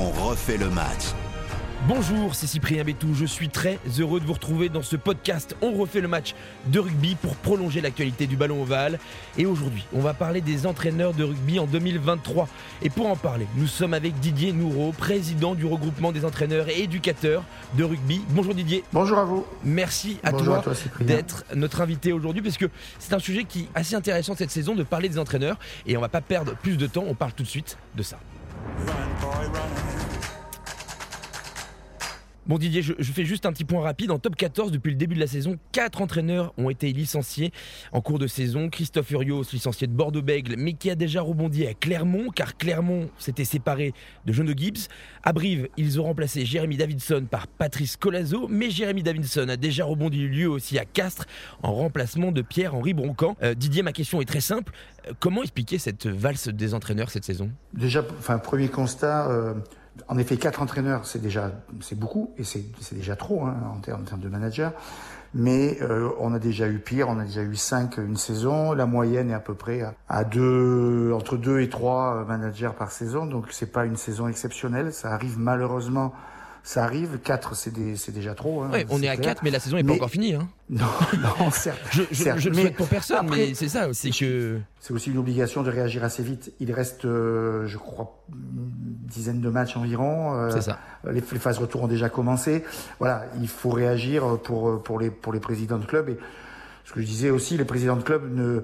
on refait le match. Bonjour, c'est Cyprien Bétou. Je suis très heureux de vous retrouver dans ce podcast. On refait le match de rugby pour prolonger l'actualité du ballon ovale. Et aujourd'hui, on va parler des entraîneurs de rugby en 2023. Et pour en parler, nous sommes avec Didier Noureau, président du regroupement des entraîneurs et éducateurs de rugby. Bonjour Didier. Bonjour à vous. Merci à Bonjour toi, toi, d'être notre invité aujourd'hui parce que c'est un sujet qui est assez intéressant cette saison de parler des entraîneurs. Et on va pas perdre plus de temps, on parle tout de suite de ça. Run, boy, run. Bon Didier, je, fais juste un petit point rapide. En top 14, depuis le début de la saison, 4 entraîneurs ont été licenciés en cours de saison. Christophe Urios, licencié de Bordeaux-Bègle, mais qui a déjà rebondi à Clermont, car Clermont s'était séparé de John de Gibbs. À Brive, ils ont remplacé Jérémy Davidson par Patrice Colazo, mais Jérémy Davidson a déjà rebondi lui aussi à Castres en remplacement de Pierre-Henri Broncan. Euh, Didier, ma question est très simple. Euh, Comment expliquer cette valse des entraîneurs cette saison? Déjà, enfin, premier constat, euh, en effet, quatre entraîneurs, c'est déjà, c'est beaucoup, et c'est déjà trop hein, en, termes, en termes de manager. Mais euh, on a déjà eu pire, on a déjà eu cinq une saison. La moyenne est à peu près à, à deux, entre deux et trois euh, managers par saison, donc c'est pas une saison exceptionnelle. Ça arrive malheureusement, ça arrive. Quatre, c'est des- c'est déjà trop. hein, Ouais, On est à clair. 4, mais la saison n'est pas encore finie. hein. Non, non, certes. Je, je, certes. je le souhaite pour personne, après- mais c'est ça, c'est que. C'est aussi une obligation de réagir assez vite. Il reste, euh, je crois, une dizaine de matchs environ. Euh, C'est ça. Les, les phases retour ont déjà commencé. Voilà, il faut réagir pour pour les pour les présidents de club. Et ce que je disais aussi, les présidents de club ne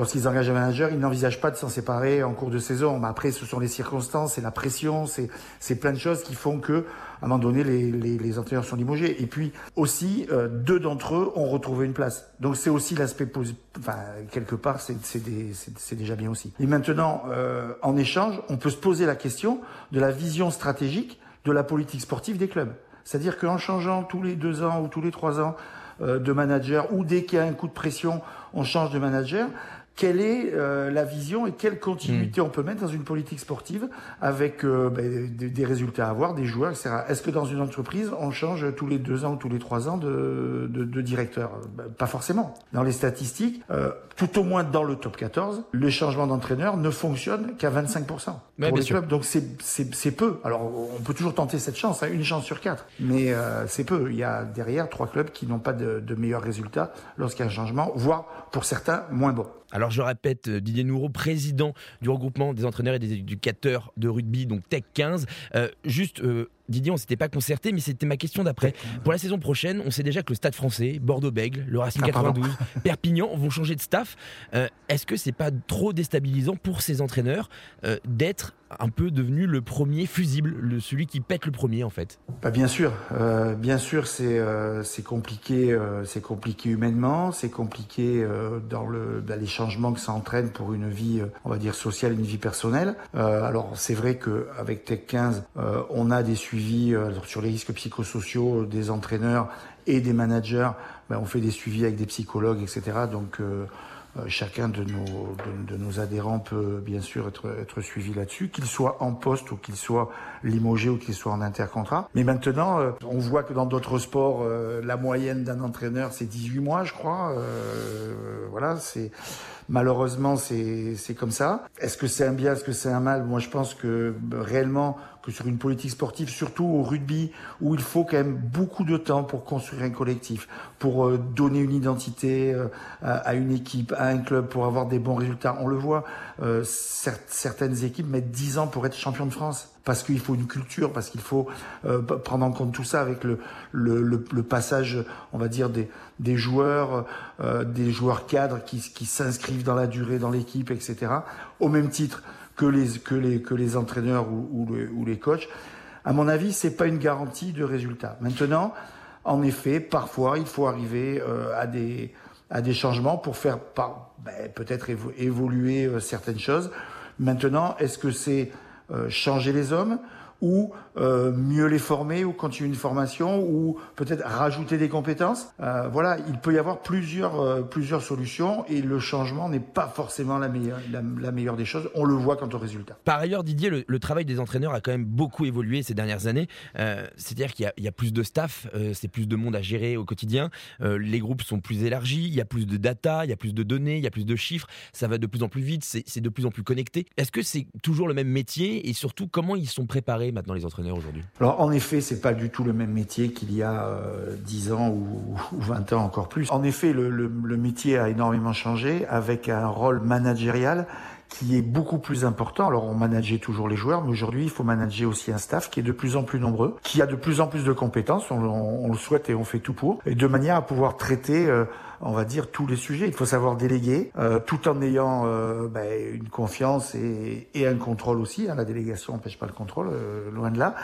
Lorsqu'ils engagent un manager, ils n'envisagent pas de s'en séparer en cours de saison. Mais après, ce sont les circonstances, c'est la pression, c'est plein de choses qui font que, à un moment donné, les, les, entraîneurs sont limogés. Et puis aussi, euh, deux d'entre eux ont retrouvé une place. Donc c'est aussi l'aspect positif. Enfin, quelque part, c'est déjà bien aussi. Et maintenant, euh, en échange, on peut se poser la question de la vision stratégique de la politique sportive des clubs. C'est-à-dire qu'en changeant tous les deux ans ou tous les trois ans euh, de manager, ou dès qu'il y a un coup de pression, on change de manager, quelle est euh, la vision et quelle continuité on peut mettre dans une politique sportive avec euh, ben, des, des résultats à avoir, des joueurs, etc. Est-ce que dans une entreprise, on change tous les deux ans ou tous les trois ans de, de, de directeur? Ben, Pas forcément. Dans les statistiques, euh, tout au moins dans le top 14, le changement d'entraîneur ne fonctionne qu'à 25% pour bien les clubs. Donc c'est peu. Alors on peut toujours tenter cette chance, hein, une chance sur quatre, mais euh, c'est peu. Il y a derrière trois clubs qui n'ont pas de, de meilleurs résultats lorsqu'il y a un changement, voire pour certains moins bons. Alors je répète, euh, Didier Noureau, président du regroupement des entraîneurs et des éducateurs de rugby, donc Tech 15. Euh, juste, euh, Didier, on s'était pas concerté, mais c'était ma question d'après. Pour la saison prochaine, on sait déjà que le Stade français, Bordeaux-Bègle, le Racing Ah, pardon. 92, Perpignan vont changer de staff. Euh, Est-ce que c'est pas trop déstabilisant pour ces entraîneurs euh, d'être un peu devenu le premier fusible, le, celui qui pète le premier en fait? Bah, bien sûr, euh, bien sûr, c'est euh, compliqué, euh, c'est compliqué humainement, c'est compliqué euh, dans le bah, les changements que ça entraîne pour une vie, on va dire sociale, une vie personnelle. Euh, alors c'est vrai que avec Tech 15, euh, on a des suivis euh, sur les risques psychosociaux des entraîneurs et des managers. Ben, on fait des suivis avec des psychologues, etc. Donc euh, euh, chacun de nos, adhérents peut bien sûr être, suivi là-dessus, qu'il soit en poste ou qu'il soit limogé ou qu'il soit en intercontrat. Mais maintenant, on voit que dans d'autres sports, la moyenne d'un entraîneur, c'est 18 mois, je crois. Voilà, malheureusement c'est comme ça. Est-ce que c'est un bien, est-ce que c'est un mal? Moi, je pense que réellement que sur une politique sportive, surtout au rugby, où il faut quand même beaucoup de temps pour construire un collectif, pour euh, donner une identité euh, à, une équipe, à un club, pour avoir des bons résultats. On le voit, euh, cer- certaines équipes mettent 10 ans pour être champion de France. Parce qu'il faut une culture, parce qu'il faut euh, prendre en compte tout ça avec le, le, le, le passage, on va dire, des, des joueurs, euh, des joueurs cadres qui, qui s'inscrivent dans la durée, dans l'équipe, etc. Au même titre que les, entraîneurs ou, les, coachs. À mon avis, c'est pas une garantie de résultat. Maintenant, en effet, parfois, il faut arriver euh, à des changements pour faire ben, peut-être évo- évoluer euh, certaines choses. Maintenant, est-ce que c'est euh, changer les hommes ou euh, mieux les former ou continuer une formation ou peut-être rajouter des compétences. Euh, voilà, il peut y avoir plusieurs euh, plusieurs solutions et le changement n'est pas forcément la meilleure la, meilleure des choses. On le voit quant au résultat. Par ailleurs, Didier, le, travail des entraîneurs a quand même beaucoup évolué ces dernières années. C'est-à-dire qu'il y, y a plus de staff, c'est plus de monde à gérer au quotidien. Les groupes sont plus élargis, il y a plus de data, il y a plus de données, il y a plus de chiffres. Ça va de plus en plus vite, c'est de plus en plus connecté. Est-ce que c'est toujours le même métier et surtout comment ils sont préparés maintenant les entraîneurs aujourd'hui Alors en effet, c'est pas du tout le même métier qu'il y a euh, 10 ans ou, ou, 20 ans encore plus. En effet, le, le, le métier a énormément changé avec un rôle managérial qui est beaucoup plus important. Alors on manageait toujours les joueurs, mais aujourd'hui il faut manager aussi un staff qui est de plus en plus nombreux, qui a de plus en plus de compétences, on, on, on le souhaite et on fait tout pour, et de manière à pouvoir traiter, euh, on va dire, tous les sujets. Il faut savoir déléguer, euh, tout en ayant euh, ben, une confiance et, et, un contrôle aussi. Hein. La délégation n'empêche pas le contrôle, euh, loin de là.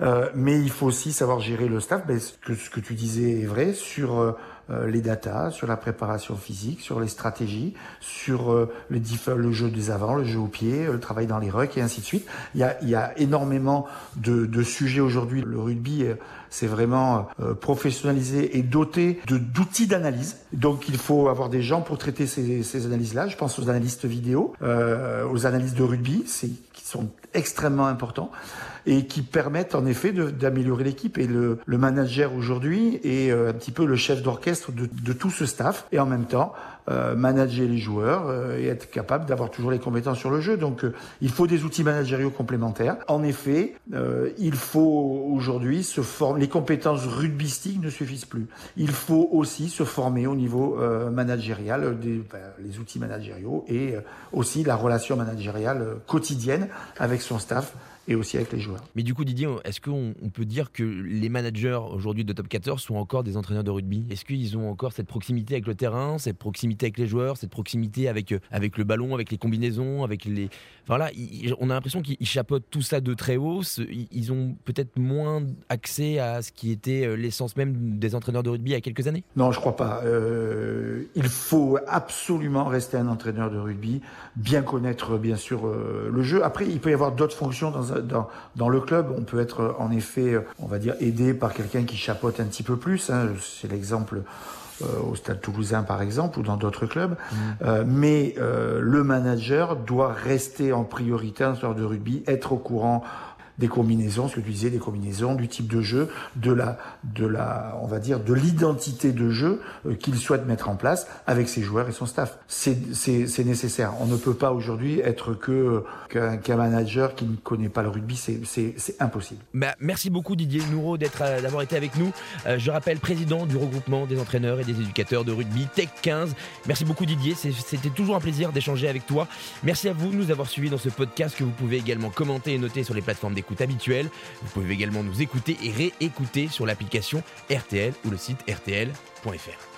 Euh, mais il faut aussi savoir gérer le staff. Ben, ce, que, ce que tu disais est vrai sur euh, les datas, sur la préparation physique, sur les stratégies, sur euh, le, le, jeu des avants, le jeu au pied, le travail dans les rucks et ainsi de suite. Il y a, il y a énormément de, de sujets aujourd'hui. Le rugby, c'est vraiment euh, professionnalisé et doté d'outils d'analyse. Donc il faut avoir des gens pour traiter ces, analyses-là. Je pense aux analystes vidéo, euh, aux analystes de rugby, qui sont extrêmement importants et qui permettent en effet d'améliorer l'équipe. Et le, le manager aujourd'hui est euh, un petit peu le chef d'orchestre de, de, tout ce staff et en même temps euh, manager les joueurs euh, et être capable d'avoir toujours les compétences sur le jeu. Donc euh, il faut des outils managériaux complémentaires. En effet, il faut aujourd'hui se former. Les compétences rugbystiques ne suffisent plus. Il faut aussi se former au niveau managérial, des, ben, les outils managériaux et aussi la relation managériale quotidienne avec son staff et aussi avec les joueurs. Mais du coup, Didier, est-ce qu'on peut dire que les managers aujourd'hui de Top 14 sont encore des entraîneurs de rugby? Est-ce qu'ils ont encore cette proximité avec le terrain, cette proximité avec les joueurs, cette proximité avec, avec le ballon, avec les combinaisons, avec les. Voilà, on a l'impression qu'ils chapeautent tout ça de très haut. Ils ont peut-être moins accès à ce qui était l'essence même des entraîneurs de rugby il y a quelques années? Non, je crois pas. Euh, il faut absolument rester un entraîneur de rugby, bien connaître bien sûr euh, le jeu. Après, il peut y avoir d'autres fonctions dans dans, dans, le club, on peut être en effet, on va dire, aidé par quelqu'un qui chapeaute un petit peu plus. Hein. C'est l'exemple euh, au Stade Toulousain par exemple ou dans d'autres clubs. Mmh. Euh, mais euh, le manager doit rester en priorité en sorte de rugby, être au courant des combinaisons, ce que tu disais, des combinaisons, du type de jeu, de la, de la, on va dire, de l'identité de jeu euh, qu'il souhaite mettre en place avec ses joueurs et son staff. C'est nécessaire. On ne peut pas aujourd'hui être que qu'un qu manager qui ne connaît pas le rugby, c'est impossible. Bah, merci beaucoup Didier Nouro d'être d'avoir été avec nous. Euh, je rappelle président du regroupement des entraîneurs et des éducateurs de rugby Tech 15. Merci beaucoup Didier, c'était toujours un plaisir d'échanger avec toi. Merci à vous de nous avoir suivis dans ce podcast que vous pouvez également commenter et noter sur les plateformes habituelle. Vous pouvez également nous écouter et réécouter sur l'application RTL ou le site rtl.fr.